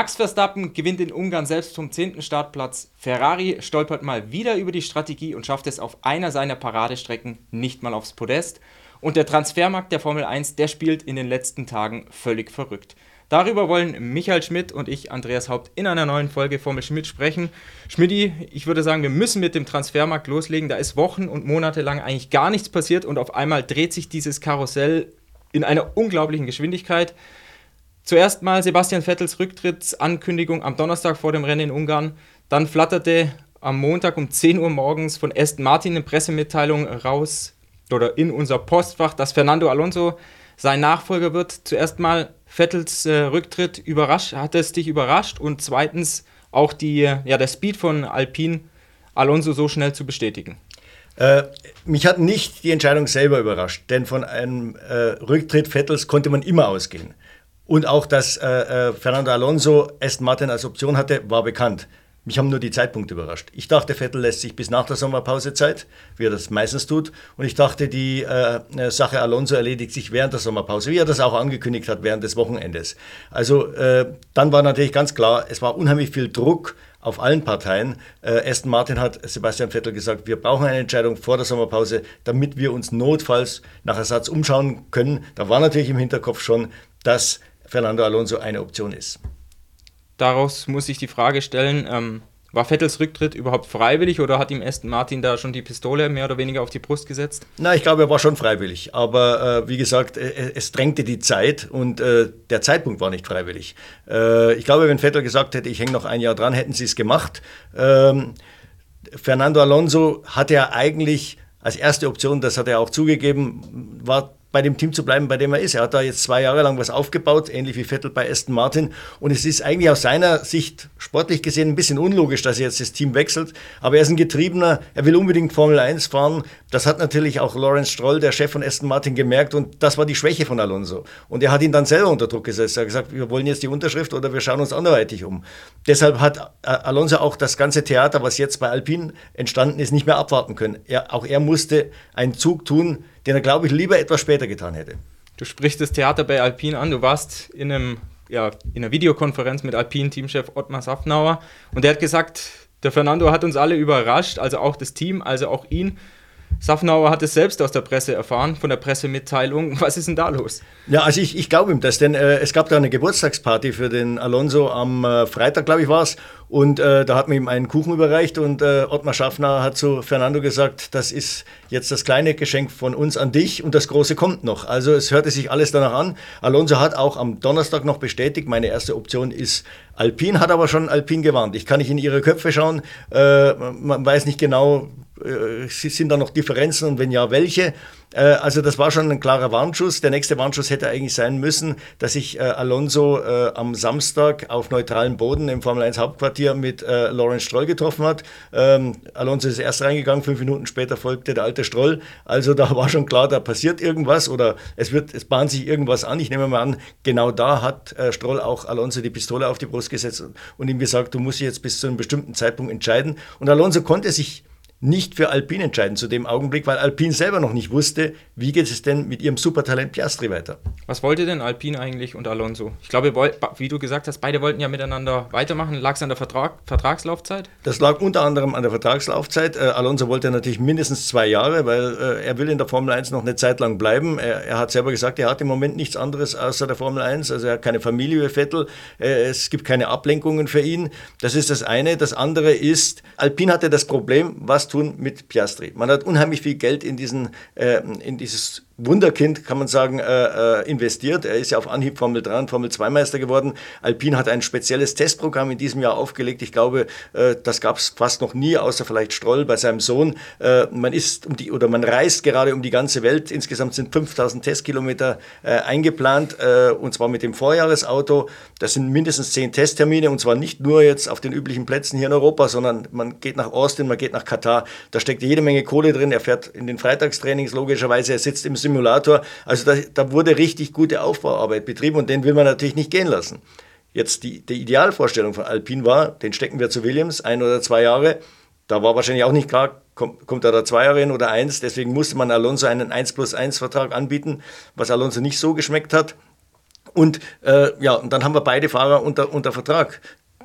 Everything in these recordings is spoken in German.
Max Verstappen gewinnt in Ungarn selbst vom 10. Startplatz. Ferrari stolpert mal wieder über die Strategie und schafft es auf einer seiner Paradestrecken nicht mal aufs Podest. Und der Transfermarkt der Formel 1, der spielt in den letzten Tagen völlig verrückt. Darüber wollen Michael Schmidt und ich, Andreas Haupt, in einer neuen Folge Formel Schmidt sprechen. Schmidti, ich würde sagen, wir müssen mit dem Transfermarkt loslegen. Da ist Wochen und Monate lang eigentlich gar nichts passiert und auf einmal dreht sich dieses Karussell in einer unglaublichen Geschwindigkeit. Zuerst mal Sebastian Vettels Rücktrittsankündigung am Donnerstag vor dem Rennen in Ungarn. Dann flatterte am Montag um 10 Uhr morgens von Aston Martin eine Pressemitteilung raus oder in unser Postfach, dass Fernando Alonso sein Nachfolger wird. Zuerst mal Vettels äh, Rücktritt überrascht, hat es dich überrascht und zweitens auch die, ja, der Speed von Alpine Alonso so schnell zu bestätigen. Äh, mich hat nicht die Entscheidung selber überrascht, denn von einem äh, Rücktritt Vettels konnte man immer ausgehen. Und auch, dass äh, äh, Fernando Alonso Aston Martin als Option hatte, war bekannt. Mich haben nur die Zeitpunkte überrascht. Ich dachte, Vettel lässt sich bis nach der Sommerpause Zeit, wie er das meistens tut. Und ich dachte, die äh, äh, Sache Alonso erledigt sich während der Sommerpause, wie er das auch angekündigt hat während des Wochenendes. Also äh, dann war natürlich ganz klar, es war unheimlich viel Druck auf allen Parteien. Äh, Aston Martin hat Sebastian Vettel gesagt, wir brauchen eine Entscheidung vor der Sommerpause, damit wir uns notfalls nach Ersatz umschauen können. Da war natürlich im Hinterkopf schon, dass Fernando Alonso eine Option ist daraus muss ich die Frage stellen, ähm, war Vettels Rücktritt überhaupt freiwillig oder hat ihm Aston Martin da schon die Pistole mehr oder weniger auf die Brust gesetzt? Na, ich glaube, er war schon freiwillig. Aber äh, wie gesagt, äh, es drängte die Zeit und äh, der Zeitpunkt war nicht freiwillig. Äh, ich glaube, wenn Vettel gesagt hätte, ich hänge noch ein Jahr dran, hätten sie es gemacht. Ähm, Fernando Alonso hatte ja eigentlich als erste Option, das hat er auch zugegeben, war bei dem Team zu bleiben, bei dem er ist. Er hat da jetzt zwei Jahre lang was aufgebaut, ähnlich wie Vettel bei Aston Martin. Und es ist eigentlich aus seiner Sicht sportlich gesehen ein bisschen unlogisch, dass er jetzt das Team wechselt. Aber er ist ein Getriebener, er will unbedingt Formel 1 fahren. Das hat natürlich auch Lawrence Stroll, der Chef von Aston Martin, gemerkt. Und das war die Schwäche von Alonso. Und er hat ihn dann selber unter Druck gesetzt. Er hat gesagt, wir wollen jetzt die Unterschrift oder wir schauen uns anderweitig um. Deshalb hat äh, Alonso auch das ganze Theater, was jetzt bei Alpine entstanden ist, nicht mehr abwarten können. Er, auch er musste einen Zug tun, den er, glaube ich, lieber etwas später getan hätte. Du sprichst das Theater bei Alpine an. Du warst in, einem, ja, in einer Videokonferenz mit Alpine-Teamchef Ottmar Safnauer und der hat gesagt, der Fernando hat uns alle überrascht, also auch das Team, also auch ihn. Safnauer hat es selbst aus der Presse erfahren, von der Pressemitteilung. Was ist denn da los? Ja, also ich, ich glaube ihm das, denn äh, es gab da eine Geburtstagsparty für den Alonso am äh, Freitag, glaube ich, war es. Und äh, da hat man ihm einen Kuchen überreicht und äh, Ottmar Schaffner hat zu Fernando gesagt, das ist jetzt das kleine Geschenk von uns an dich und das große kommt noch. Also es hörte sich alles danach an. Alonso hat auch am Donnerstag noch bestätigt, meine erste Option ist Alpin, hat aber schon Alpin gewarnt. Ich kann nicht in ihre Köpfe schauen, äh, man weiß nicht genau, äh, sind da noch Differenzen und wenn ja, welche? Äh, also das war schon ein klarer Warnschuss. Der nächste Warnschuss hätte eigentlich sein müssen, dass sich äh, Alonso äh, am Samstag auf neutralem Boden im Formel 1 Hauptquartier mit äh, Lawrence Stroll getroffen hat. Ähm, Alonso ist erst reingegangen, fünf Minuten später folgte der alte Stroll. Also da war schon klar, da passiert irgendwas oder es wird, es bahnt sich irgendwas an. Ich nehme mal an, genau da hat äh, Stroll auch Alonso die Pistole auf die Brust gesetzt und ihm gesagt, du musst dich jetzt bis zu einem bestimmten Zeitpunkt entscheiden. Und Alonso konnte sich nicht für Alpine entscheiden zu dem Augenblick, weil Alpine selber noch nicht wusste, wie geht es denn mit ihrem Supertalent Piastri weiter. Was wollte denn Alpine eigentlich und Alonso? Ich glaube, wie du gesagt hast, beide wollten ja miteinander weitermachen. Lag es an der Vertrag, Vertragslaufzeit? Das lag unter anderem an der Vertragslaufzeit. Äh, Alonso wollte natürlich mindestens zwei Jahre, weil äh, er will in der Formel 1 noch eine Zeit lang bleiben. Er, er, hat selber gesagt, er hat im Moment nichts anderes außer der Formel 1. Also er hat keine Familie wie Vettel. Äh, es gibt keine Ablenkungen für ihn. Das ist das eine. Das andere ist, Alpine hatte das Problem, was tun mit Piastri. Man hat unheimlich viel Geld in, diesen, äh, in dieses Wunderkind, kann man sagen, äh, äh, investiert. Er ist ja auf Anhieb Formel 3 und Formel 2 Meister geworden. Alpine hat ein spezielles Testprogramm in diesem Jahr aufgelegt. Ich glaube, äh, das gab es fast noch nie, außer vielleicht Stroll bei seinem Sohn. Äh, man ist um die, oder man reist gerade um die ganze Welt. Insgesamt sind 5000 Testkilometer äh, eingeplant, äh, und zwar mit dem Vorjahresauto. Das sind mindestens zehn Testtermine, und zwar nicht nur jetzt auf den üblichen Plätzen hier in Europa, sondern man geht nach Austin, man geht nach Katar. Da steckt jede Menge Kohle drin. Er fährt in den Freitagstrainings logischerweise, er sitzt im Sim Simulator. Also da, da wurde richtig gute Aufbauarbeit betrieben und den will man natürlich nicht gehen lassen. Jetzt die, die Idealvorstellung von Alpine war, den stecken wir zu Williams, ein oder zwei Jahre. Da war wahrscheinlich auch nicht klar, kommt, kommt er da zwei Jahre hin oder eins. Deswegen musste man Alonso einen 1 plus 1 Vertrag anbieten, was Alonso nicht so geschmeckt hat. Und äh, ja, und dann haben wir beide Fahrer unter, unter Vertrag.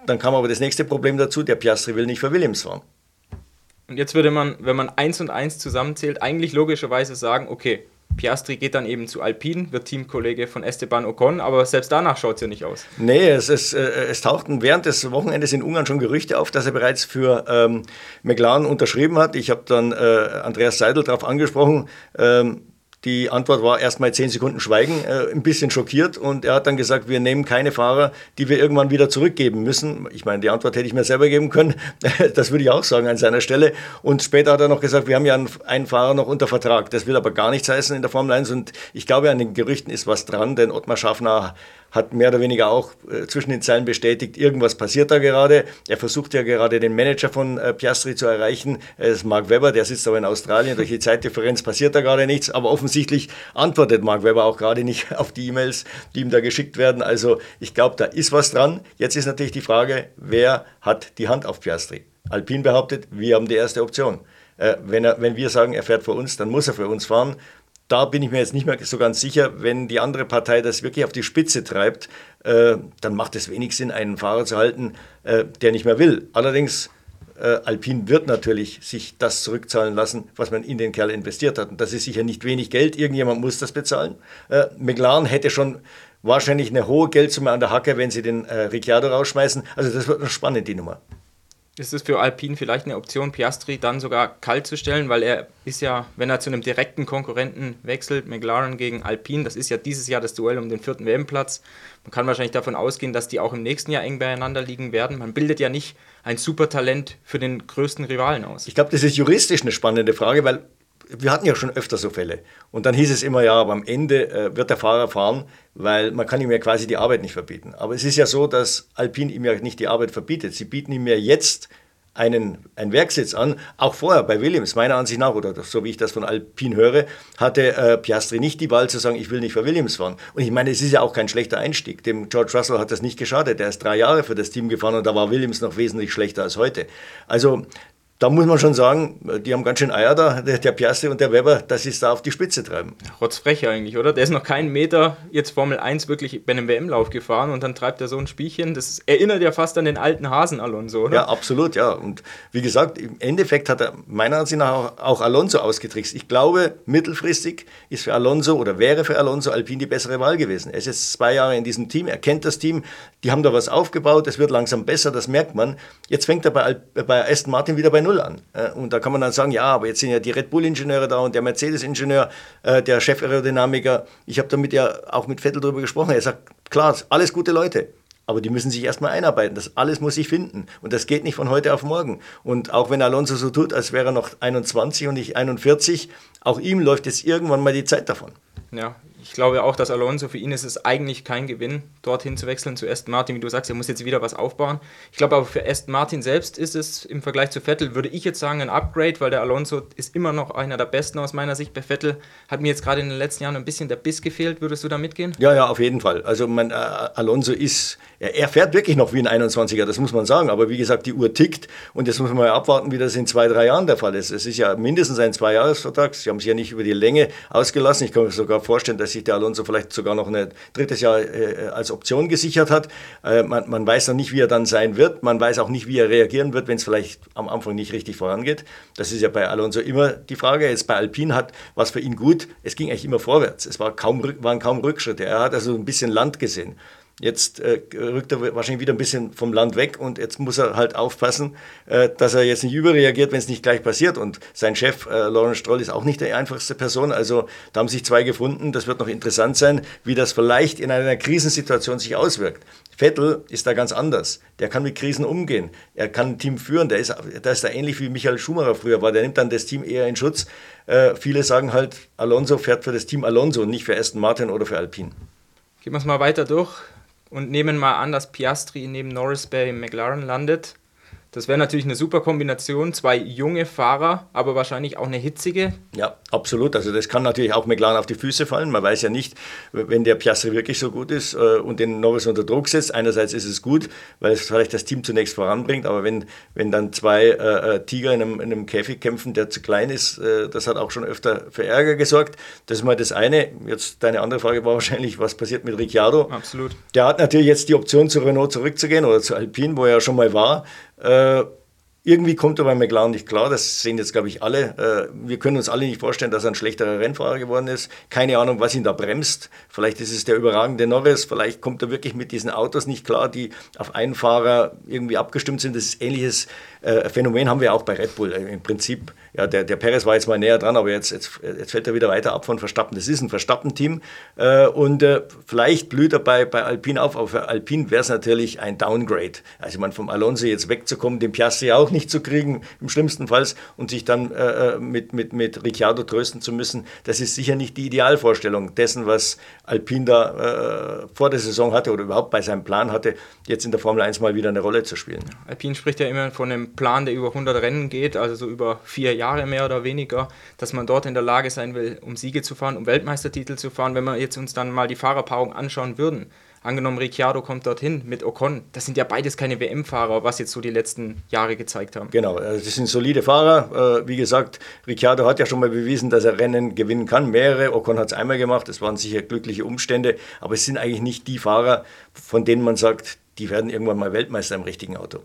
Dann kam aber das nächste Problem dazu, der Piastri will nicht für Williams fahren. Und jetzt würde man, wenn man eins und eins zusammenzählt, eigentlich logischerweise sagen, okay, Piastri geht dann eben zu Alpine, wird Teamkollege von Esteban Ocon, aber selbst danach schaut es ja nicht aus. Nee, es, es, äh, es tauchten während des Wochenendes in Ungarn schon Gerüchte auf, dass er bereits für ähm, McLaren unterschrieben hat. Ich habe dann äh, Andreas Seidel darauf angesprochen. Ähm, die Antwort war erstmal zehn Sekunden Schweigen, äh, ein bisschen schockiert. Und er hat dann gesagt, wir nehmen keine Fahrer, die wir irgendwann wieder zurückgeben müssen. Ich meine, die Antwort hätte ich mir selber geben können. das würde ich auch sagen an seiner Stelle. Und später hat er noch gesagt, wir haben ja einen, einen, Fahrer noch unter Vertrag. Das will aber gar nichts heißen in der Formel 1. Und ich glaube, an den Gerüchten ist was dran, denn Ottmar Schaffner hat mehr oder weniger auch äh, zwischen den Zeilen bestätigt, irgendwas passiert da gerade. Er versucht ja gerade den Manager von äh, Piastri zu erreichen. Das ist Mark Webber, der sitzt aber in Australien. Durch die Zeitdifferenz passiert da gerade nichts. Aber offensichtlich antwortet Mark Webber auch gerade nicht auf die E-Mails, die ihm da geschickt werden. Also ich glaube, da ist was dran. Jetzt ist natürlich die Frage, wer hat die Hand auf Piastri? Alpine behauptet, wir haben die erste Option. Äh, wenn, er, wenn wir sagen, er fährt für uns, dann muss er für uns fahren da bin ich mir jetzt nicht mehr so ganz sicher, wenn die andere Partei das wirklich auf die Spitze treibt, äh, dann macht es wenig Sinn, einen Fahrer zu halten, äh, der nicht mehr will. Allerdings, äh, Alpine wird natürlich sich das zurückzahlen lassen, was man in den Kerl investiert hat. Und das ist sicher nicht wenig Geld, irgendjemand muss das bezahlen. Äh, McLaren hätte schon wahrscheinlich eine hohe Geldsumme an der Hacke, wenn sie den äh, Ricciardo rausschmeißen. Also das wird noch spannend, die Nummer. Ist es für Alpine vielleicht eine Option, Piastri dann sogar kalt zu stellen, weil er ist ja, wenn er zu einem direkten Konkurrenten wechselt, McLaren gegen Alpine, das ist ja dieses Jahr das Duell um den vierten WM-Platz. Man kann wahrscheinlich davon ausgehen, dass die auch im nächsten Jahr eng beieinander liegen werden. Man bildet ja nicht ein Supertalent für den größten Rivalen aus. Ich glaube, das ist juristisch eine spannende Frage, weil wir hatten ja schon öfter so Fälle. Und dann hieß es immer, ja, aber am Ende äh, wird der Fahrer fahren, weil man kann ihm ja quasi die Arbeit nicht verbieten. Aber es ist ja so, dass Alpine ihm ja nicht die Arbeit verbietet. Sie bieten ihm ja jetzt einen, einen Werksitz an. Auch vorher bei Williams, meiner Ansicht nach, oder so wie ich das von Alpine höre, hatte äh, Piastri nicht die Wahl zu sagen, ich will nicht für Williams fahren. Und ich meine, es ist ja auch kein schlechter Einstieg. Dem George Russell hat das nicht geschadet. Er ist drei Jahre für das Team gefahren und da war Williams noch wesentlich schlechter als heute. Also da muss man schon sagen, die haben ganz schön Eier da, der Piastri und der Weber, dass sie es da auf die Spitze treiben. Rotzfrech eigentlich, oder? Der ist noch keinen Meter jetzt Formel 1 wirklich bei einem WM-Lauf gefahren und dann treibt er so ein Spielchen. Das erinnert ja fast an den alten Hasen Alonso, oder? Ja, absolut, ja. Und wie gesagt, im Endeffekt hat er meiner Ansicht nach auch Alonso ausgetrickst. Ich glaube, mittelfristig ist für Alonso oder wäre für Alonso Alpine die bessere Wahl gewesen. Er ist jetzt zwei Jahre in diesem Team, er kennt das Team, die haben da was aufgebaut, es wird langsam besser, das merkt man. Jetzt fängt er bei, bei Aston Martin wieder bei Null an. Äh, und da kann man dann sagen, ja, aber jetzt sind ja die Red Bull-Ingenieure da und der Mercedes-Ingenieur, äh, der Chef-Aerodynamiker. Ich habe damit ja auch mit Vettel darüber gesprochen. Er sagt, klar, alles gute Leute. Aber die müssen sich erstmal einarbeiten. Das alles muss sich finden. Und das geht nicht von heute auf morgen. Und auch wenn Alonso so tut, als wäre er noch 21 und nicht 41, auch ihm läuft jetzt irgendwann mal die Zeit davon. Ja, ich glaube auch, dass Alonso, für ihn ist es eigentlich kein Gewinn, dorthin zu wechseln zu Aston Martin. Wie du sagst, er muss jetzt wieder was aufbauen. Ich glaube aber für Aston Martin selbst ist es im Vergleich zu Vettel, würde ich jetzt sagen, ein Upgrade, weil der Alonso ist immer noch einer der besten aus meiner Sicht. Bei Vettel hat mir jetzt gerade in den letzten Jahren ein bisschen der Biss gefehlt. Würdest du da mitgehen? Ja, ja, auf jeden Fall. Also mein, äh, Alonso ist, er, er, fährt wirklich noch wie ein 21er, das muss man sagen. Aber wie gesagt, die Uhr tickt und jetzt muss man mal abwarten, wie das in zwei, drei Jahren der Fall ist. Es ist ja mindestens ein Zweijahresvertrag. Sie haben sich ja nicht über die Länge ausgelassen. Ich kann mir sogar vorstellen, dass sich der Alonso vielleicht sogar noch ein drittes Jahr äh, als Option gesichert hat. Äh, man, man, weiß noch nicht, wie er dann sein wird. Man weiß auch nicht, wie er reagieren wird, wenn es vielleicht am Anfang nicht richtig vorangeht. Das ist ja bei Alonso immer die Frage. Jetzt bei Alpine hat was für ihn gut. Es ging eigentlich immer vorwärts. Es war kaum, waren kaum Rückschritte. Er hat also ein bisschen Land gesehen. Jetzt äh, rückt er wahrscheinlich wieder ein bisschen vom Land weg und jetzt muss er halt aufpassen, äh, dass er jetzt nicht überreagiert, wenn es nicht gleich passiert. Und sein Chef, äh, Lawrence Stroll, ist auch nicht die einfachste Person. Also da haben sich zwei gefunden. Das wird noch interessant sein, wie das vielleicht in einer Krisensituation sich auswirkt. Vettel ist da ganz anders. Der kann mit Krisen umgehen. Er kann ein Team führen. Der ist, der ist da ähnlich wie Michael Schumacher früher war. Der nimmt dann das Team eher in Schutz. Äh, viele sagen halt, Alonso fährt für das Team Alonso, nicht für Aston Martin oder für Alpine. Gehen wir es mal weiter durch und nehmen mal an, dass Piastri neben Norris bei McLaren landet, Das wäre natürlich eine super Kombination. Zwei junge Fahrer, aber wahrscheinlich auch eine hitzige. Ja, absolut. Also das kann natürlich auch McLaren auf die Füße fallen. Man weiß ja nicht, wenn der Piastri wirklich so gut ist äh, und den Norris unter Druck setzt. Einerseits ist es gut, weil es vielleicht das Team zunächst voranbringt, aber wenn, wenn dann zwei äh, äh Tiger in einem, in einem, Käfig kämpfen, der zu klein ist, äh, das hat auch schon öfter für Ärger gesorgt. Das ist mal das eine. Jetzt deine andere Frage war wahrscheinlich, was passiert mit Ricciardo? Absolut. Der hat natürlich jetzt die Option zu Renault zurückzugehen oder zu Alpine, wo er ja schon mal war. Äh, irgendwie kommt er bei McLaren nicht klar, das sehen jetzt, glaube ich, alle. Äh, wir können uns alle nicht vorstellen, dass er ein schlechterer Rennfahrer geworden ist. Keine Ahnung, was ihn da bremst. Vielleicht ist es der überragende Norris, vielleicht kommt er wirklich mit diesen Autos nicht klar, die auf einen Fahrer irgendwie abgestimmt sind. Das ist ähnliches äh, Phänomen haben wir auch bei Red Bull. Im Prinzip, ja, der, der Perez war jetzt mal näher dran, aber jetzt, jetzt, jetzt fällt er wieder weiter ab von Verstappen. Das ist ein Verstappen-Team und vielleicht blüht er bei, bei Alpine auf, aber für Alpine wäre es natürlich ein Downgrade. Also man vom Alonso jetzt wegzukommen, dem Piastri auch nicht zu kriegen, im schlimmsten Fall, und sich dann äh, äh, mit, mit, mit Ricciardo trösten zu müssen, das ist sicher nicht die Idealvorstellung dessen, was Alpine da äh, vor der Saison hatte oder überhaupt bei seinem Plan hatte, jetzt in der Formel 1 mal wieder eine Rolle zu spielen. Alpine spricht ja immer von einem Plan, der über 100 Rennen geht, also so über vier Jahre mehr oder weniger, dass man dort in der Lage sein will, um Siege zu fahren, um Weltmeistertitel zu fahren. Wenn wir jetzt uns dann mal die Fahrerpaarung anschauen würden, Angenommen, Ricciardo kommt dorthin mit Ocon. Das sind ja beides keine WM-Fahrer, was jetzt so die letzten Jahre gezeigt haben. Genau, also das sind solide Fahrer. Äh, wie gesagt, Ricciardo hat ja schon mal bewiesen, dass er Rennen gewinnen kann. Mehrere, Ocon hat es einmal gemacht, das waren sicher glückliche Umstände. Aber es sind eigentlich nicht die Fahrer, von denen man sagt, die werden irgendwann mal Weltmeister im richtigen Auto.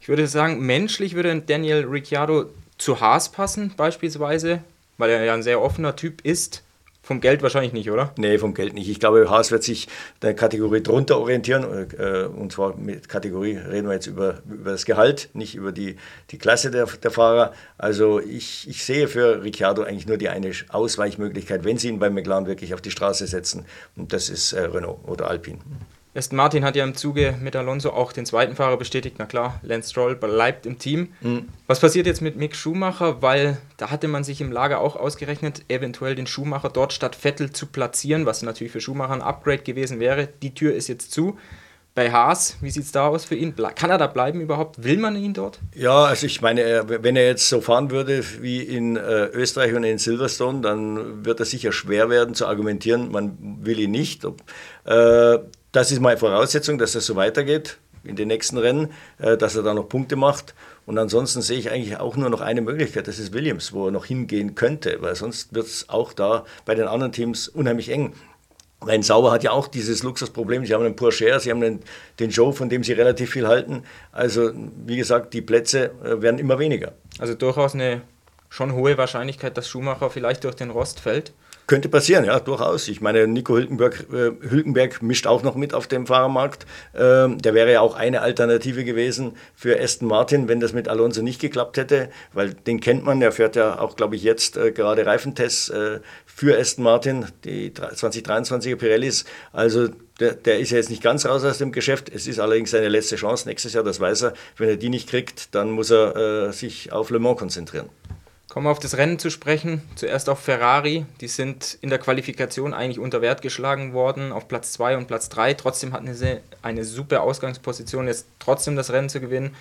Ich würde sagen, menschlich würde Daniel Ricciardo zu Haas passen, beispielsweise, weil er ja ein sehr offener Typ ist. Vom Geld wahrscheinlich nicht, oder? Nee, vom Geld nicht. Ich glaube, Haas wird sich der Kategorie drunter orientieren. Äh, und zwar mit Kategorie reden wir jetzt über, über das Gehalt, nicht über die, die Klasse der, der Fahrer. Also ich, ich sehe für Ricciardo eigentlich nur die eine Ausweichmöglichkeit, wenn sie ihn bei McLaren wirklich auf die Straße setzen. Und das ist äh, Renault oder Alpine. Aston Martin hat ja im Zuge mit Alonso auch den zweiten Fahrer bestätigt. Na klar, Lance Stroll bleibt im Team. Mhm. Was passiert jetzt mit Mick Schumacher? Weil da hatte man sich im Lager auch ausgerechnet, eventuell den Schumacher dort statt Vettel zu platzieren, was natürlich für Schumacher ein Upgrade gewesen wäre. Die Tür ist jetzt zu. Bei Haas, wie sieht es da aus für ihn? Kann er da bleiben überhaupt? Will man ihn dort? Ja, also ich meine, wenn er jetzt so fahren würde wie in äh, Österreich und in Silverstone, dann wird er sicher schwer werden zu argumentieren, man will ihn nicht. Äh, das ist meine Voraussetzung, dass es so weitergeht in den nächsten Rennen, äh, dass er da noch Punkte macht. Und ansonsten sehe ich eigentlich auch nur noch eine Möglichkeit, das ist Williams, wo er noch hingehen könnte, weil sonst wird es auch da bei den anderen Teams unheimlich eng. Rein Sauber hat ja auch dieses Luxusproblem. Sie haben einen Porsche, sie haben den, den Joe, von dem sie relativ viel halten. Also, wie gesagt, die Plätze äh, werden immer weniger. Also durchaus eine schon hohe Wahrscheinlichkeit, dass Schumacher vielleicht durch den Rost fällt. Könnte passieren, ja, durchaus. Ich meine, Nico Hülkenberg, äh, Hülkenberg mischt auch noch mit auf dem Fahrermarkt. Ähm, der wäre ja auch eine Alternative gewesen für Aston Martin, wenn das mit Alonso nicht geklappt hätte, weil den kennt man. Er fährt ja auch, glaube ich, jetzt äh, gerade Reifentests äh, für Aston Martin, die 2023er Pirellis. Also der, der, ist ja jetzt nicht ganz raus aus dem Geschäft. Es ist allerdings seine letzte Chance nächstes Jahr, das weiß er. Wenn er die nicht kriegt, dann muss er äh, sich auf Le Mans konzentrieren. Kommen wir auf das Rennen zu sprechen. Zuerst auf Ferrari. Die sind in der Qualifikation eigentlich unter Wert geschlagen worden, auf Platz 2 und Platz 3. Trotzdem hatten sie eine super Ausgangsposition, jetzt trotzdem das Rennen zu gewinnen.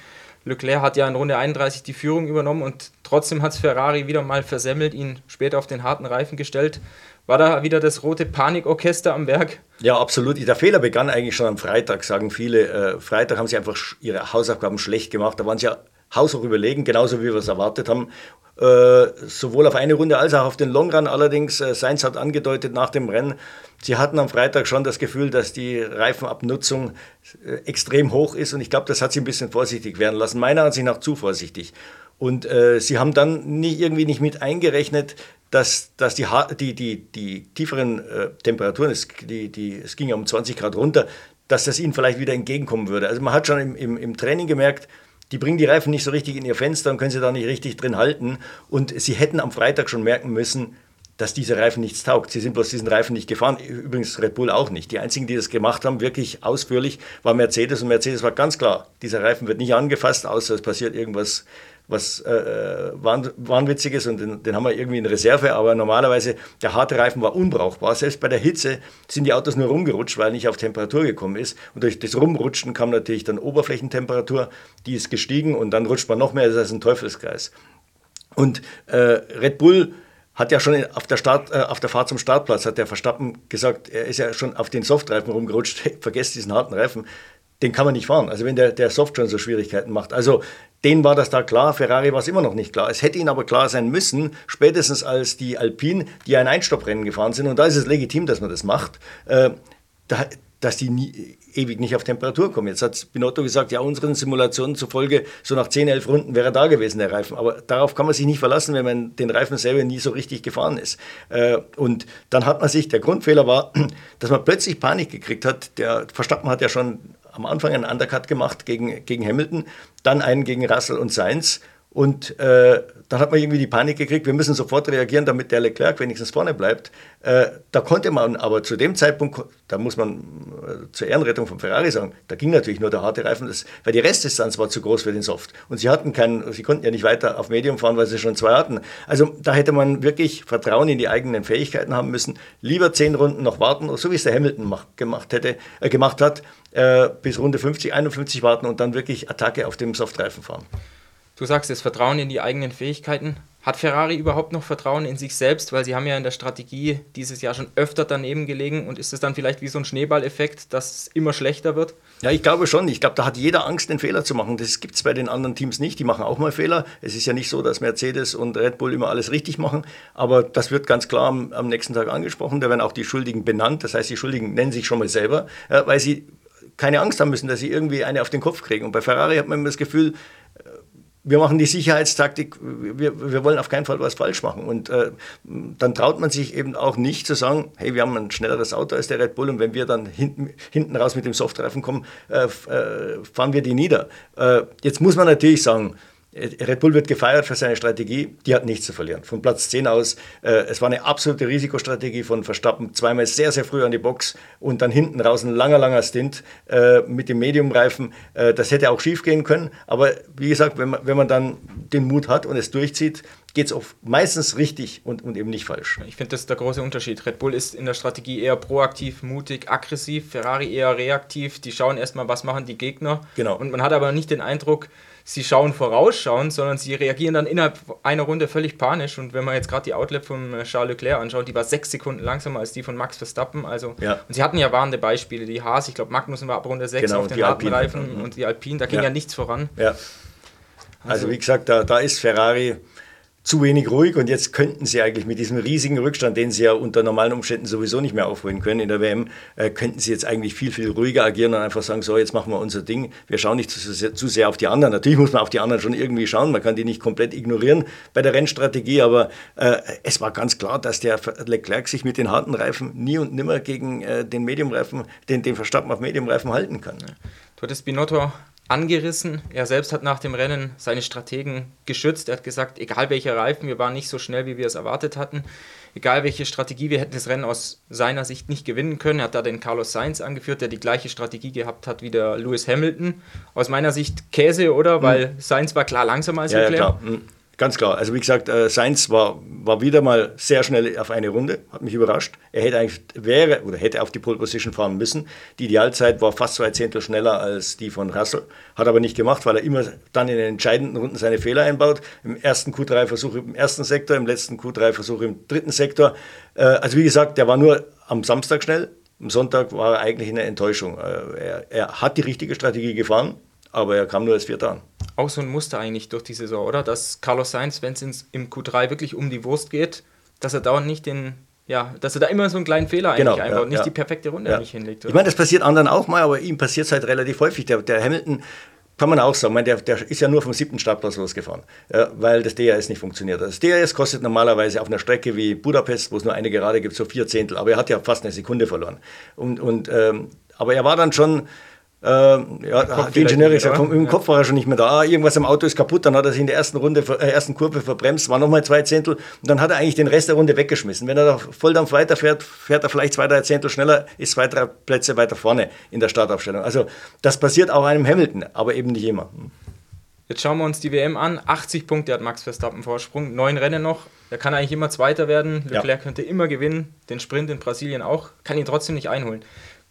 Leclerc hat ja in Runde 31 die Führung übernommen und trotzdem hat es Ferrari wieder mal versemmelt, ihn später auf den harten Reifen gestellt. War da wieder das rote Panikorchester am Werk? Ja, absolut. Der Fehler begann eigentlich schon am Freitag, sagen viele. Äh, Freitag haben sie einfach ihre Hausaufgaben schlecht gemacht. Da waren sie ja haushoch überlegen, genauso wie wir es erwartet haben. Äh, sowohl auf eine Runde als auch auf den Long Run. Allerdings, äh, Sainz hat angedeutet nach dem Rennen, sie hatten am Freitag schon das Gefühl, dass die Reifenabnutzung äh, extrem hoch ist und ich glaube, das hat sie ein bisschen vorsichtig werden lassen. Meiner Ansicht nach zu vorsichtig. Und äh, sie haben dann nie, irgendwie nicht mit eingerechnet, dass, dass die, die, die, die tieferen äh, Temperaturen, es, die, die, es ging ja um 20 Grad runter, dass das ihnen vielleicht wieder entgegenkommen würde. Also man hat schon im, im, im Training gemerkt, die bringen die Reifen nicht so richtig in ihr Fenster und können sie da nicht richtig drin halten. Und sie hätten am Freitag schon merken müssen, dass dieser Reifen nichts taugt. Sie sind bloß diesen Reifen nicht gefahren. Übrigens Red Bull auch nicht. Die einzigen, die das gemacht haben, wirklich ausführlich, war Mercedes. Und Mercedes war ganz klar, dieser Reifen wird nicht angefasst, außer es passiert irgendwas was äh, wahnwitzig ist und den, den, haben wir irgendwie in Reserve, aber normalerweise der harte Reifen war unbrauchbar. Selbst bei der Hitze sind die Autos nur rumgerutscht, weil nicht auf Temperatur gekommen ist. Und durch das Rumrutschen kam natürlich dann Oberflächentemperatur, die ist gestiegen und dann rutscht man noch mehr, das ist ein Teufelskreis. Und äh, Red Bull hat ja schon auf der, Start, äh, auf der Fahrt zum Startplatz, hat der Verstappen gesagt, er ist ja schon auf den Softreifen rumgerutscht, vergesst diesen harten Reifen, den kann man nicht fahren. Also wenn der, der Soft schon so Schwierigkeiten macht. Also denen war das da klar, Ferrari war es immer noch nicht klar. Es hätte ihnen aber klar sein müssen, spätestens als die Alpine, die ein Einstopprennen gefahren sind, und da ist es legitim, dass man das macht, äh, da, dass die nie, ewig nicht auf Temperatur kommen. Jetzt hat Binotto gesagt, ja, unseren Simulationen zufolge, so nach 10, 11 Runden wäre da gewesen, der Reifen. Aber darauf kann man sich nicht verlassen, wenn man den Reifen selber nie so richtig gefahren ist. Äh, und dann hat man sich, der Grundfehler war, dass man plötzlich Panik gekriegt hat. Der Verstappen hat ja schon am Anfang einen Undercut gemacht gegen, gegen Hamilton, dann einen gegen Russell und Sainz. Und äh, dann hat man irgendwie die Panik gekriegt, wir müssen sofort reagieren, damit der Leclerc wenigstens vorne bleibt. Äh, da konnte man aber zu dem Zeitpunkt, da muss man äh, zur Ehrenrettung von Ferrari sagen, da ging natürlich nur der harte Reifen, das, weil die Restdistanz war zu groß für den Soft. Und sie hatten keinen, sie konnten ja nicht weiter auf Medium fahren, weil sie schon zwei hatten. Also da hätte man wirklich Vertrauen in die eigenen Fähigkeiten haben müssen. Lieber zehn Runden noch warten, so wie es der Hamilton mach, gemacht, hätte, äh, gemacht hat, äh, bis Runde 50, 51 warten und dann wirklich Attacke auf dem Softreifen fahren. Du sagst es, Vertrauen in die eigenen Fähigkeiten. Hat Ferrari überhaupt noch Vertrauen in sich selbst? Weil sie haben ja in der Strategie dieses Jahr schon öfter daneben gelegen. Und ist es dann vielleicht wie so ein Schneeballeffekt, dass es immer schlechter wird? Ja, ich glaube schon. Ich glaube, da hat jeder Angst, den Fehler zu machen. Das gibt es bei den anderen Teams nicht. Die machen auch mal Fehler. Es ist ja nicht so, dass Mercedes und Red Bull immer alles richtig machen. Aber das wird ganz klar am, am nächsten Tag angesprochen. Da werden auch die Schuldigen benannt. Das heißt, die Schuldigen nennen sich schon mal selber, weil sie keine Angst haben müssen, dass sie irgendwie eine auf den Kopf kriegen. Und bei Ferrari hat man immer das Gefühl, wir machen die Sicherheitstaktik, wir, wir wollen auf keinen Fall was falsch machen. Und äh, dann traut man sich eben auch nicht zu sagen, hey, wir haben ein schnelleres Auto als der Red Bull und wenn wir dann hinten, hinten raus mit dem Softreifen kommen, äh, äh, fahren wir die nieder. Äh, jetzt muss man natürlich sagen, Red Bull wird gefeiert für seine Strategie, die hat nichts zu verlieren. Von Platz 10 aus, äh, es war eine absolute Risikostrategie von Verstappen, zweimal sehr, sehr früh an die Box und dann hinten raus ein langer, langer Stint äh, mit dem Mediumreifen. Äh, das hätte auch schief gehen können, aber wie gesagt, wenn man, wenn man dann den Mut hat und es durchzieht, geht es meistens richtig und, und eben nicht falsch. Ich finde, das ist der große Unterschied. Red Bull ist in der Strategie eher proaktiv, mutig, aggressiv, Ferrari eher reaktiv. Die schauen erstmal, was machen die Gegner. Genau. Und man hat aber nicht den Eindruck, sie schauen vorausschauen, sondern sie reagieren dann innerhalb einer Runde völlig panisch. Und wenn man jetzt gerade die Outlet von äh, Charles Leclerc anschaut, die war sechs Sekunden langsamer als die von Max Verstappen. Also, ja. Und sie hatten ja warnende Beispiele. Die Haas, ich glaube, Magnussen war ab Runde 6 genau, auf den harten Reifen mhm. und die Alpine, da ging ja, ja nichts voran. Ja. Also, also wie gesagt, da, da ist Ferrari zu wenig ruhig und jetzt könnten sie eigentlich mit diesem riesigen Rückstand, den sie ja unter normalen Umständen sowieso nicht mehr aufholen können in der WM, äh, könnten sie jetzt eigentlich viel, viel ruhiger agieren und einfach sagen, so, jetzt machen wir unser Ding. Wir schauen nicht zu sehr, zu sehr auf die anderen. Natürlich muss man auf die anderen schon irgendwie schauen, man kann die nicht komplett ignorieren bei der Rennstrategie, aber äh, es war ganz klar, dass der Leclerc sich mit den harten Reifen nie und nimmer gegen äh, den Mediumreifen, den, den Verstappen auf Mediumreifen halten kann. Du hattest Binotto angerissen. Er selbst hat nach dem Rennen seine Strategen geschützt. Er hat gesagt, egal welcher Reifen, wir waren nicht so schnell, wie wir es erwartet hatten. Egal welche Strategie, wir hätten das Rennen aus seiner Sicht nicht gewinnen können. Er hat da den Carlos Sainz angeführt, der die gleiche Strategie gehabt hat wie der Lewis Hamilton. Aus meiner Sicht Käse, oder? Weil mhm. Sainz war klar langsamer als ja, Leclerc. Ja, klar. Mhm. Ganz klar. Also wie gesagt, äh, Sainz war, war wieder mal sehr schnell auf eine Runde, hat mich überrascht. Er hätte eigentlich wäre oder hätte auf die Pole Position fahren müssen. Die Idealzeit war fast zwei Zehntel schneller als die von Russell, hat aber nicht gemacht, weil er immer dann in den entscheidenden Runden seine Fehler einbaut. Im ersten Q3-Versuch im ersten Sektor, im letzten Q3-Versuch im dritten Sektor. Äh, also wie gesagt, der war nur am Samstag schnell. Am Sonntag war er eigentlich eine Enttäuschung. Äh, er, er hat die richtige Strategie gefahren, aber er kam nur als Vierter an auch so ein Muster eigentlich durch die Saison, oder? Dass Carlos Sainz, wenn es im Q3 wirklich um die Wurst geht, dass er dauernd nicht den, ja, dass er da immer so einen kleinen Fehler genau, eigentlich einbaut, ja, nicht ja. die perfekte Runde ja. nicht hinlegt. Oder? Ich meine, das passiert anderen auch mal, aber ihm passiert es halt relativ häufig. Der, der Hamilton kann man auch sagen, meine, der, der, ist ja nur vom siebten Startplatz losgefahren, ja, weil das DRS nicht funktioniert. Das DRS kostet normalerweise auf einer Strecke wie Budapest, wo es nur eine Gerade gibt, so vier Zehntel, aber er hat ja fast eine Sekunde verloren. Und, und, ähm, aber er war dann schon äh, ja, die Ingenieure gesagt, vom, im ja. Kopf war er schon nicht mehr da. Ah, irgendwas am Auto ist kaputt. Dann hat er sich in der ersten Runde, äh, ersten Kurve verbremst, war nochmal zwei Zehntel. Und dann hat er eigentlich den Rest der Runde weggeschmissen. Wenn er da Volldampf weiterfährt, fährt er vielleicht zwei, drei Zehntel schneller, ist zwei, drei Plätze weiter vorne in der Startaufstellung. Also das passiert auch einem Hamilton, aber eben nicht immer. Jetzt schauen wir uns die WM an. 80 Punkte hat Max Verstappen Vorsprung, neun Rennen noch. Er kann eigentlich immer Zweiter werden. Leclerc ja. könnte immer gewinnen, den Sprint in Brasilien auch, kann ihn trotzdem nicht einholen.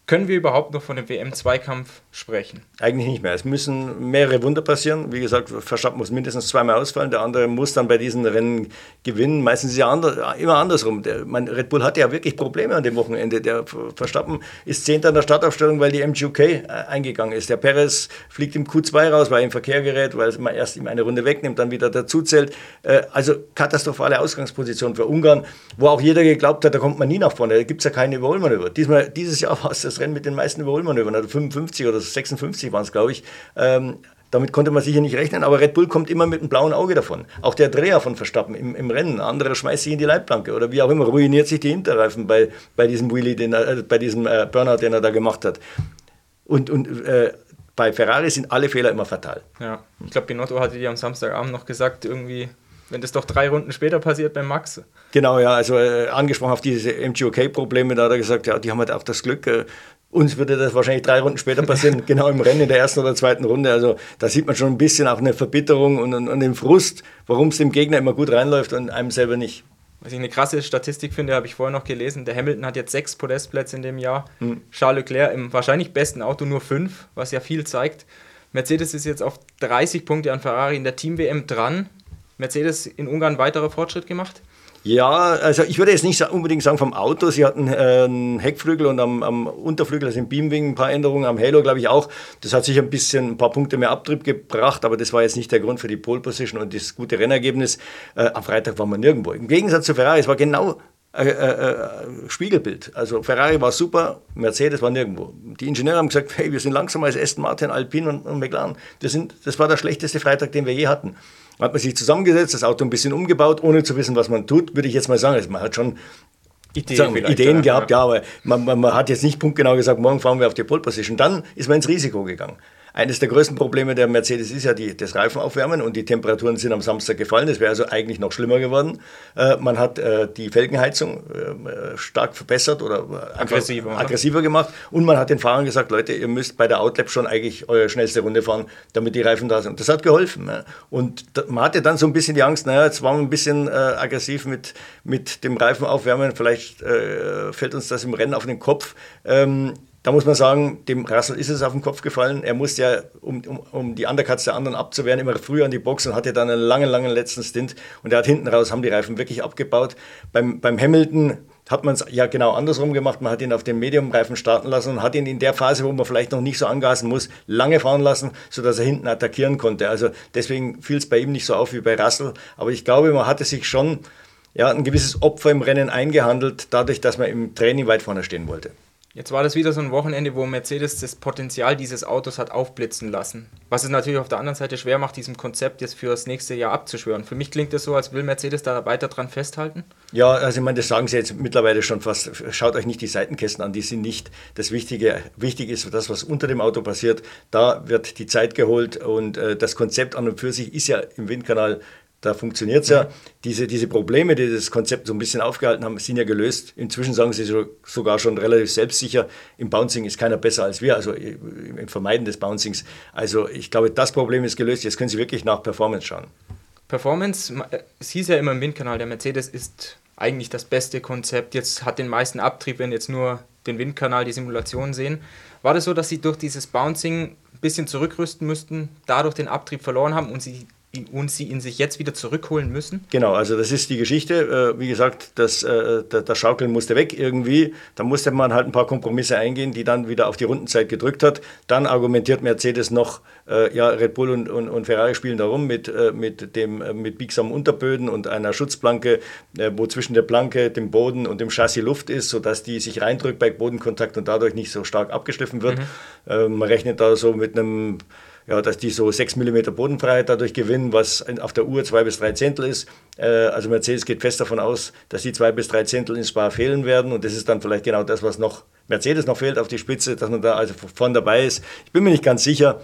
Können wir überhaupt noch von dem WM-Zweikampf sprechen? Eigentlich nicht mehr. Es müssen mehrere Wunder passieren. Wie gesagt, Verstappen muss mindestens zweimal ausfallen. Der andere muss dann bei diesen Rennen gewinnen. Meistens ist ja anders, immer andersrum. Der, mein Red Bull hatte ja wirklich Probleme an dem Wochenende. Der Verstappen ist Zehnter in der Startaufstellung, weil die MGUK äh, eingegangen ist. Der Perez fliegt im Q2 raus, weil er im Verkehr gerät, weil man erst ihm eine Runde wegnimmt, dann wieder dazu zählt. Äh, also katastrophale Ausgangsposition für Ungarn, wo auch jeder geglaubt hat, da kommt man nie nach vorne. Da gibt es ja keine Überholmanöver. Diesmal, dieses Jahr war es das das Rennen mit den meisten Überholmanövern, also 55 oder 56 waren es, glaube ich. Ähm, damit konnte man sicher nicht rechnen, aber Red Bull kommt immer mit einem blauen Auge davon. Auch der Dreher von Verstappen im, im Rennen, andere schmeißt sich in die Leitplanke oder wie auch immer, ruiniert sich die Hinterreifen bei, bei diesem Wheelie, den er, äh, bei diesem äh, Burnout, den er da gemacht hat. Und, und äh, bei Ferrari sind alle Fehler immer fatal. Ja, ich glaube, Binotto hatte dir am Samstagabend noch gesagt, irgendwie, wenn das doch drei Runden später passiert beim Max. Genau, ja, also äh, angesprochen auf diese MGOK-Probleme, da hat er gesagt, ja, die haben halt auch das Glück, äh, uns würde das wahrscheinlich drei Runden später passieren, genau im Rennen in der ersten oder zweiten Runde. Also da sieht man schon ein bisschen auch eine Verbitterung und, und, und den Frust, warum es dem Gegner immer gut reinläuft und einem selber nicht. Was ich eine krasse Statistik finde, habe ich vorher noch gelesen. Der Hamilton hat jetzt sechs Podestplätze in dem Jahr. Mhm. Charles Leclerc im wahrscheinlich besten Auto nur fünf, was ja viel zeigt. Mercedes ist jetzt auf 30 Punkte an Ferrari in der Team-WM dran. Mercedes in Ungarn weiterer Fortschritt gemacht? Ja, also ich würde jetzt nicht unbedingt sagen vom Auto. Sie hatten äh, einen Heckflügel und am, am, Unterflügel, also im Beamwing, ein paar Änderungen, am Halo glaube ich auch. Das hat sich ein bisschen ein paar Punkte mehr Abtrieb gebracht, aber das war jetzt nicht der Grund für die Pole Position und das gute Rennergebnis. Äh, am Freitag waren wir nirgendwo. Im Gegensatz zu Ferrari, es war genau äh, äh, äh, Spiegelbild. Also Ferrari war super, Mercedes war nirgendwo. Die Ingenieure haben gesagt, hey, wir sind langsamer als Aston Martin, Alpine und, und McLaren. Das, sind, das war der schlechteste Freitag, den wir je hatten hat man sich zusammengesetzt, das Auto ein bisschen umgebaut, ohne zu wissen, was man tut, würde ich jetzt mal sagen. Also man hat schon Ideen, sagen, Ideen gehabt, ja, aber man, man, man, hat jetzt nicht punktgenau gesagt, morgen fahren wir auf die Pole Position. Dann ist man ins Risiko gegangen. Eines der größten Probleme der Mercedes ist ja die, das Reifenaufwärmen und die Temperaturen sind am Samstag gefallen. Das wäre also eigentlich noch schlimmer geworden. Äh, man hat äh, die Felgenheizung äh, stark verbessert oder aggressiver, aggressiver gemacht und man hat den Fahrern gesagt, Leute, ihr müsst bei der Outlap schon eigentlich eure schnellste Runde fahren, damit die Reifen da sind. Das hat geholfen. Ne? Und da, man hatte dann so ein bisschen die Angst, naja, jetzt waren wir ein bisschen äh, aggressiv mit, mit dem Reifenaufwärmen, vielleicht äh, fällt uns das im Rennen auf den Kopf. Ähm, da muss man sagen, dem Russell ist es auf den Kopf gefallen. Er musste ja, um, um, um die Undercuts der anderen abzuwehren, immer früher an die Box und hatte dann einen langen, langen letzten Stint. Und er hat hinten raus, haben die Reifen wirklich abgebaut. Beim, beim Hamilton hat man es ja genau andersrum gemacht. Man hat ihn auf den Medium-Reifen starten lassen und hat ihn in der Phase, wo man vielleicht noch nicht so angasen muss, lange fahren lassen, sodass er hinten attackieren konnte. Also deswegen fiel es bei ihm nicht so auf wie bei Russell. Aber ich glaube, man hatte sich schon ja, ein gewisses Opfer im Rennen eingehandelt, dadurch, dass man im Training weit vorne stehen wollte. Jetzt war das wieder so ein Wochenende, wo Mercedes das Potenzial dieses Autos hat aufblitzen lassen. Was es natürlich auf der anderen Seite schwer macht, diesem Konzept jetzt für das nächste Jahr abzuschwören. Für mich klingt das so, als will Mercedes da weiter dran festhalten. Ja, also ich meine, das sagen sie jetzt mittlerweile schon fast. Schaut euch nicht die Seitenkästen an, die sind nicht das Wichtige. Wichtig ist das, was unter dem Auto passiert. Da wird die Zeit geholt und äh, das Konzept an und für sich ist ja im Windkanal da funktioniert es ja. Diese, diese Probleme, die das Konzept so ein bisschen aufgehalten haben, sind ja gelöst. Inzwischen sagen sie sogar schon relativ selbstsicher, im Bouncing ist keiner besser als wir, also im Vermeiden des Bouncings. Also ich glaube, das Problem ist gelöst. Jetzt können Sie wirklich nach Performance schauen. Performance, es hieß ja immer im Windkanal, der Mercedes ist eigentlich das beste Konzept. Jetzt hat den meisten Abtrieb, wenn jetzt nur den Windkanal, die Simulation sehen. War das so, dass Sie durch dieses Bouncing ein bisschen zurückrüsten müssten, dadurch den Abtrieb verloren haben und Sie und sie ihn sich jetzt wieder zurückholen müssen? Genau, also das ist die Geschichte. Äh, wie gesagt, das, äh, das Schaukeln musste weg irgendwie. Da musste man halt ein paar Kompromisse eingehen, die dann wieder auf die Rundenzeit gedrückt hat. Dann argumentiert Mercedes noch, äh, ja, Red Bull und, und, und Ferrari spielen darum mit, mit, dem, mit biegsamen Unterböden und einer Schutzplanke, wo zwischen der Planke, dem Boden und dem Chassis Luft ist, sodass die sich reindrückt bei Bodenkontakt und dadurch nicht so stark abgeschliffen wird. Mhm. Man rechnet da so mit einem ja, dass die so 6 mm Bodenfreiheit dadurch gewinnen, was auf der Uhr 2 bis 3 Zehntel ist. Äh, also Mercedes geht fest davon aus, dass die 2 bis 3 Zehntel in Spa fehlen werden und das ist dann vielleicht genau das, was noch Mercedes noch fehlt auf die Spitze, dass man da also vorn dabei ist. Ich bin mir nicht ganz sicher.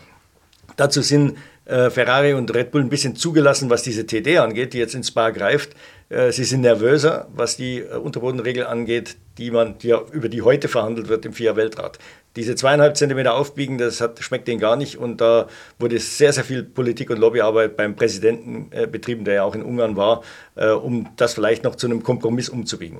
Dazu sind äh, Ferrari und Red Bull ein bisschen zugelassen, was diese TD angeht, die jetzt in Spa greift. Äh, sie sind nervöser, was die äh, Unterbodenregel angeht, die man, die, über die heute verhandelt wird im FIA-Weltrat. Diese zweieinhalb Zentimeter aufbiegen, das hat, schmeckt denen gar nicht. Und da wurde sehr, sehr viel Politik und Lobbyarbeit beim Präsidenten äh, betrieben, der ja auch in Ungarn war, um das vielleicht noch zu einem Kompromiss umzubiegen.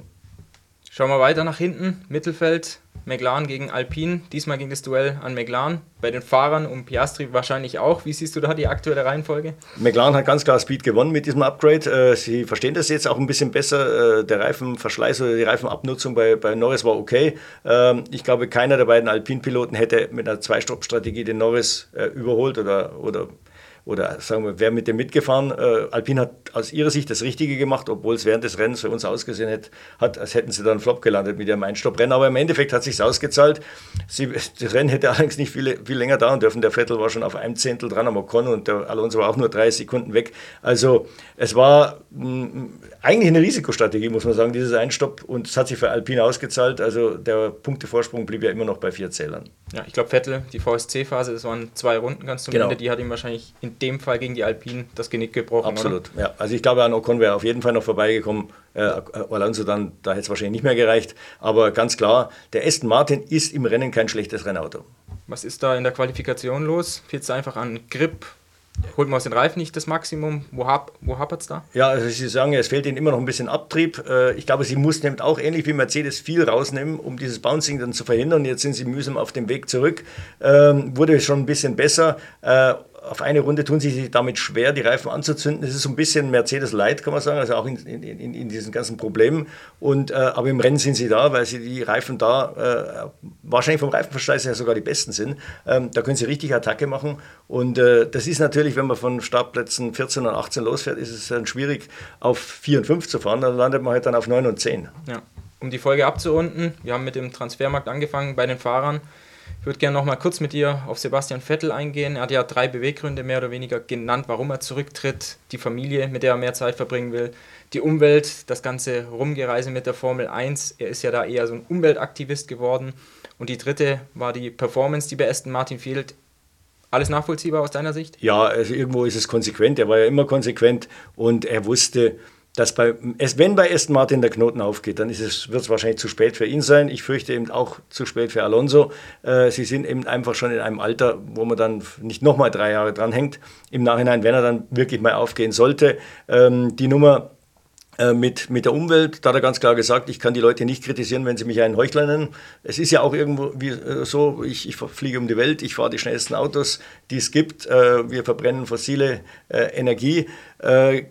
Schauen wir weiter nach hinten. Mittelfeld, McLaren gegen Alpine. Diesmal ging das Duell an McLaren. Bei den Fahrern und Piastri wahrscheinlich auch. Wie siehst du da die aktuelle Reihenfolge? McLaren hat ganz klar Speed gewonnen mit diesem Upgrade. Äh, sie verstehen das jetzt auch ein bisschen besser. Äh, der Reifenverschleiß oder die Reifenabnutzung bei, bei Norris war okay. Ähm, ich glaube, keiner der beiden Alpine-Piloten hätte mit einer Zwei-Stopp-Strategie den Norris äh, überholt oder, oder oder sagen wir, wer mit dem mitgefahren. Äh, Alpine hat aus ihrer Sicht das Richtige gemacht, obwohl es während des Rennens für uns ausgesehen hat, hat als hätten sie dann Flop gelandet mit ihrem Einstopprennen. Aber im Endeffekt hat es sich ausgezahlt. Sie, das Rennen hätte allerdings nicht viel, viel länger dauern dürfen. Der Vettel war schon auf einem Zehntel dran am Ocon und der Alonso war auch nur drei Sekunden weg. Also es war mh, mm, eigentlich eine Risikostrategie, muss man sagen, dieses Einstopp. Und es hat sich für Alpine ausgezahlt. Also der Punktevorsprung blieb ja immer noch bei vier Zählern. Ja, ich glaube, Vettel, die VSC-Phase, das waren zwei Runden ganz zum genau. Ende, die hat ihm wahrscheinlich in dem Fall gegen die Alpinen das Genick gebrochen. Absolut, oder? ja. Also ich glaube, an Ocon wäre auf jeden Fall noch vorbeigekommen. Äh, Alonso dann, da hätte es wahrscheinlich nicht mehr gereicht. Aber ganz klar, der Aston Martin ist im Rennen kein schlechtes Rennauto. Was ist da in der Qualifikation los? Fehlt es einfach an Grip, holt man aus den Reifen nicht das Maximum? Wo, hap, wo hapert es da? Ja, also Sie sagen, es fehlt Ihnen immer noch ein bisschen Abtrieb. Äh, ich glaube, Sie mussten eben auch ähnlich wie Mercedes viel rausnehmen, um dieses Bouncing dann zu verhindern. Jetzt sind Sie mühsam auf dem Weg zurück. Ähm, wurde schon ein bisschen besser. Äh, auf eine Runde tun sie sich damit schwer, die Reifen anzuzünden. Das ist so ein bisschen Mercedes Light, kann man sagen, also auch in, in, in, in diesen ganzen Problemen. Und, äh, aber im Rennen sind sie da, weil sie die Reifen da äh, wahrscheinlich vom Reifenverschleiß her sogar die besten sind. Ähm, da können sie richtig Attacke machen. Und äh, das ist natürlich, wenn man von Startplätzen 14 und 18 losfährt, ist es dann schwierig, auf 4 und 5 zu fahren. Dann landet man halt dann auf 9 und 10. Ja. Um die Folge abzurunden, wir haben mit dem Transfermarkt angefangen bei den Fahrern. Ich würde gerne noch mal kurz mit dir auf Sebastian Vettel eingehen. Er hat ja drei Beweggründe mehr oder weniger genannt, warum er zurücktritt. Die Familie, mit der er mehr Zeit verbringen will. Die Umwelt, das ganze Rumgereise mit der Formel 1. Er ist ja da eher so ein Umweltaktivist geworden. Und die dritte war die Performance, die bei Aston Martin fehlt. Alles nachvollziehbar aus deiner Sicht? Ja, also irgendwo ist es konsequent. Er war ja immer konsequent und er wusste, dass bei, wenn bei Aston Martin der Knoten aufgeht, dann wird es wahrscheinlich zu spät für ihn sein. Ich fürchte eben auch zu spät für Alonso. Äh, sie sind eben einfach schon in einem Alter, wo man dann nicht nochmal drei Jahre dranhängt. Im Nachhinein, wenn er dann wirklich mal aufgehen sollte. Ähm, die Nummer äh, mit, mit der Umwelt, da hat er ganz klar gesagt, ich kann die Leute nicht kritisieren, wenn sie mich einen Heuchler nennen. Es ist ja auch irgendwo wie, äh, so, ich, ich fliege um die Welt, ich fahre die schnellsten Autos, die es gibt, äh, wir verbrennen fossile äh, Energie äh,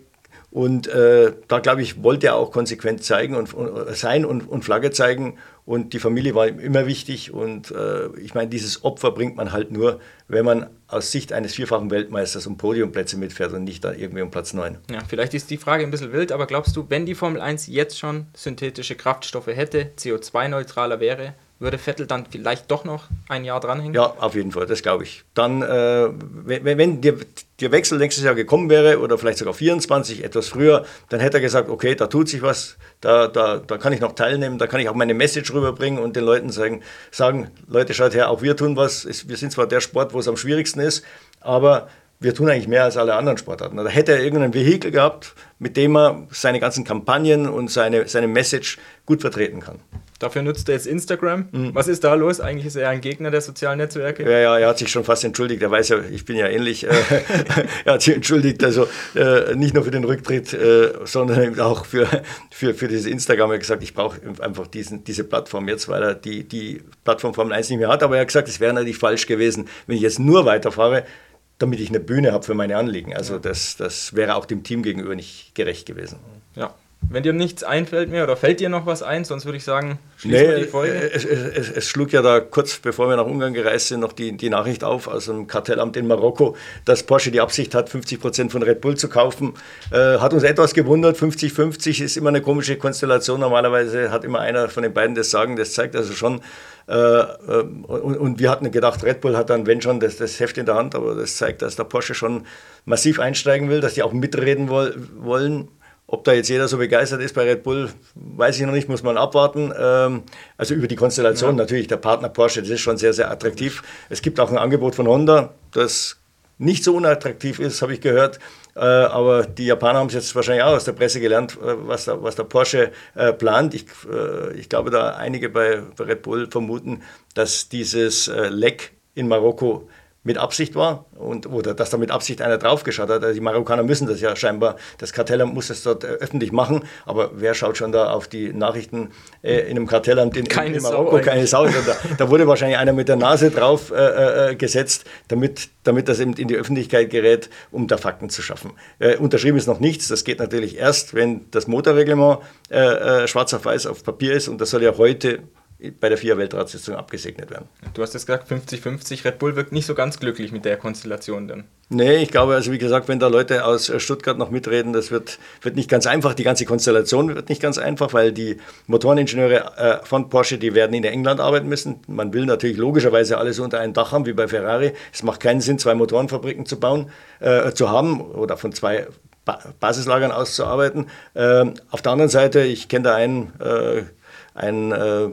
und äh, da, glaube ich, wollte er auch konsequent zeigen und, und sein und, und, Flagge zeigen. Und die Familie war ihm immer wichtig. Und äh, ich meine, dieses Opfer bringt man halt nur, wenn man aus Sicht eines vierfachen Weltmeisters um Podiumplätze mitfährt und nicht da irgendwie um Platz 9. Ja, vielleicht ist die Frage ein bisschen wild, aber glaubst du, wenn die Formel 1 jetzt schon synthetische Kraftstoffe hätte, CO2-neutraler wäre, würde Vettel dann vielleicht doch noch ein Jahr dranhängen? Ja, auf jeden Fall, das glaube ich. Dann, äh, wenn, wenn der, der, Wechsel nächstes Jahr gekommen wäre oder vielleicht sogar 24, etwas früher, dann hätte er gesagt, okay, da tut sich was, da, da, da kann ich noch teilnehmen, da kann ich auch meine Message rüberbringen und den Leuten sagen, sagen Leute, schaut her, auch wir tun was. Wir sind zwar der Sport, wo es am schwierigsten ist, aber wir tun eigentlich mehr als alle anderen Sportarten. Da hätte er irgendein Vehikel gehabt, mit dem er seine ganzen Kampagnen und seine, seine Message gut vertreten kann. Dafür nutzt er jetzt Instagram. Mhm. Was ist da los? Eigentlich ist er ein Gegner der sozialen Netzwerke. Ja, ja, er hat sich schon fast entschuldigt. Er weiß ja, ich bin ja ähnlich. Äh, er hat sich entschuldigt, also äh, nicht nur für den Rücktritt, äh, sondern auch für, für, für dieses Instagram. Er hat gesagt, ich brauche einfach diesen, diese Plattform jetzt, weil er die, die Plattform Formel 1 nicht mehr hat. Aber er hat gesagt, es wäre natürlich falsch gewesen, wenn ich jetzt nur weiterfahre damit ich eine Bühne habe für meine Anliegen. Also das, das wäre auch dem Team gegenüber nicht gerecht gewesen. Ja, wenn dir nichts einfällt mehr oder fällt dir noch was ein, sonst würde ich sagen, schließen nee, wir die Folge. Es, es, es, schlug ja da kurz bevor wir nach Ungarn gereist sind noch die, die Nachricht auf aus einem Kartellamt in Marokko, dass Porsche die Absicht hat, 50 Prozent von Red Bull zu kaufen. Äh, hat uns etwas gewundert. 50-50 ist immer eine komische Konstellation. Normalerweise hat immer einer von den beiden das Sagen. Das zeigt also schon, äh, äh, und, und, wir hatten gedacht, Red Bull hat dann, wenn schon, das, das, Heft in der Hand, aber das zeigt, dass der Porsche schon massiv einsteigen will, dass die auch mitreden wollen. Ob da jetzt jeder so begeistert ist bei Red Bull, weiß ich noch nicht, muss man abwarten. Ähm, also über die Konstellation ja. natürlich, der Partner Porsche, das ist schon sehr, sehr attraktiv. Es gibt auch ein Angebot von Honda, das nicht so unattraktiv ist, habe ich gehört. Äh, aber die Japaner haben es jetzt wahrscheinlich auch aus der Presse gelernt, äh, was, da, was der Porsche äh, plant. Ich, ich glaube, da einige bei Red Bull vermuten, dass dieses Leck in Marokko mit Absicht war und, oder dass da mit Absicht einer draufgeschaut hat. Also die Marokkaner müssen das ja scheinbar, das Kartellamt muss das dort äh, öffentlich machen, aber wer schaut schon da auf die Nachrichten äh, in einem Kartellamt in, keine in Marokko? Sau keine Sau. Da, da, wurde wahrscheinlich einer mit der Nase drauf äh, äh, gesetzt, damit, damit das eben in die Öffentlichkeit gerät, um da Fakten zu schaffen. Äh, unterschrieben ist noch nichts, das geht natürlich erst, wenn das Motorreglement äh, schwarz auf weiß auf Papier ist und das soll ja heute bei der FIA-Weltratssitzung abgesegnet werden. Du hast jetzt gesagt, 50-50. Red Bull wirkt nicht so ganz glücklich mit der Konstellation dann. Nee, ich glaube, also wie gesagt, wenn da Leute aus Stuttgart noch mitreden, das wird, wird nicht ganz einfach. Die ganze Konstellation wird nicht ganz einfach, weil die Motoreningenieure äh, von Porsche, die werden in England arbeiten müssen. Man will natürlich logischerweise alles unter einem Dach haben, wie bei Ferrari. Es macht keinen Sinn, zwei Motorenfabriken zu bauen, äh, zu haben oder von zwei Basislagern auszuarbeiten. Ähm, auf der anderen Seite, ich kenne da einen, äh, einen äh,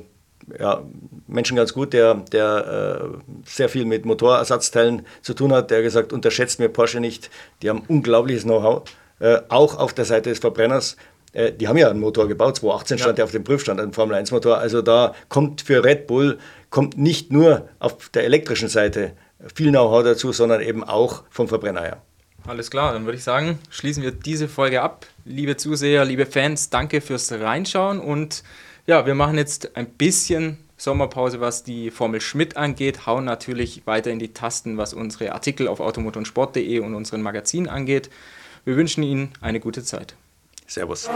ja, Menschen ganz gut, der, der äh, sehr viel mit Motorersatzteilen zu tun hat, der gesagt, unterschätzt mir Porsche nicht, die haben unglaubliches Know-how, äh, auch auf der Seite des Verbrenners. Äh, die haben ja einen Motor gebaut, 2018 stand ja. der auf dem Prüfstand, ein Formel-1-Motor. Also da kommt für Red Bull kommt nicht nur auf der elektrischen Seite viel Know-how dazu, sondern eben auch vom Verbrenner her. Alles klar, dann würde ich sagen, schließen wir diese Folge ab. Liebe Zuseher, liebe Fans, danke fürs Reinschauen und ja, wir machen jetzt ein bisschen Sommerpause, was die Formel Schmidt angeht, hauen natürlich weiter in die Tasten, was unsere Artikel auf automotorsport.de und unseren Magazinen angeht. Wir wünschen Ihnen eine gute Zeit. Servus.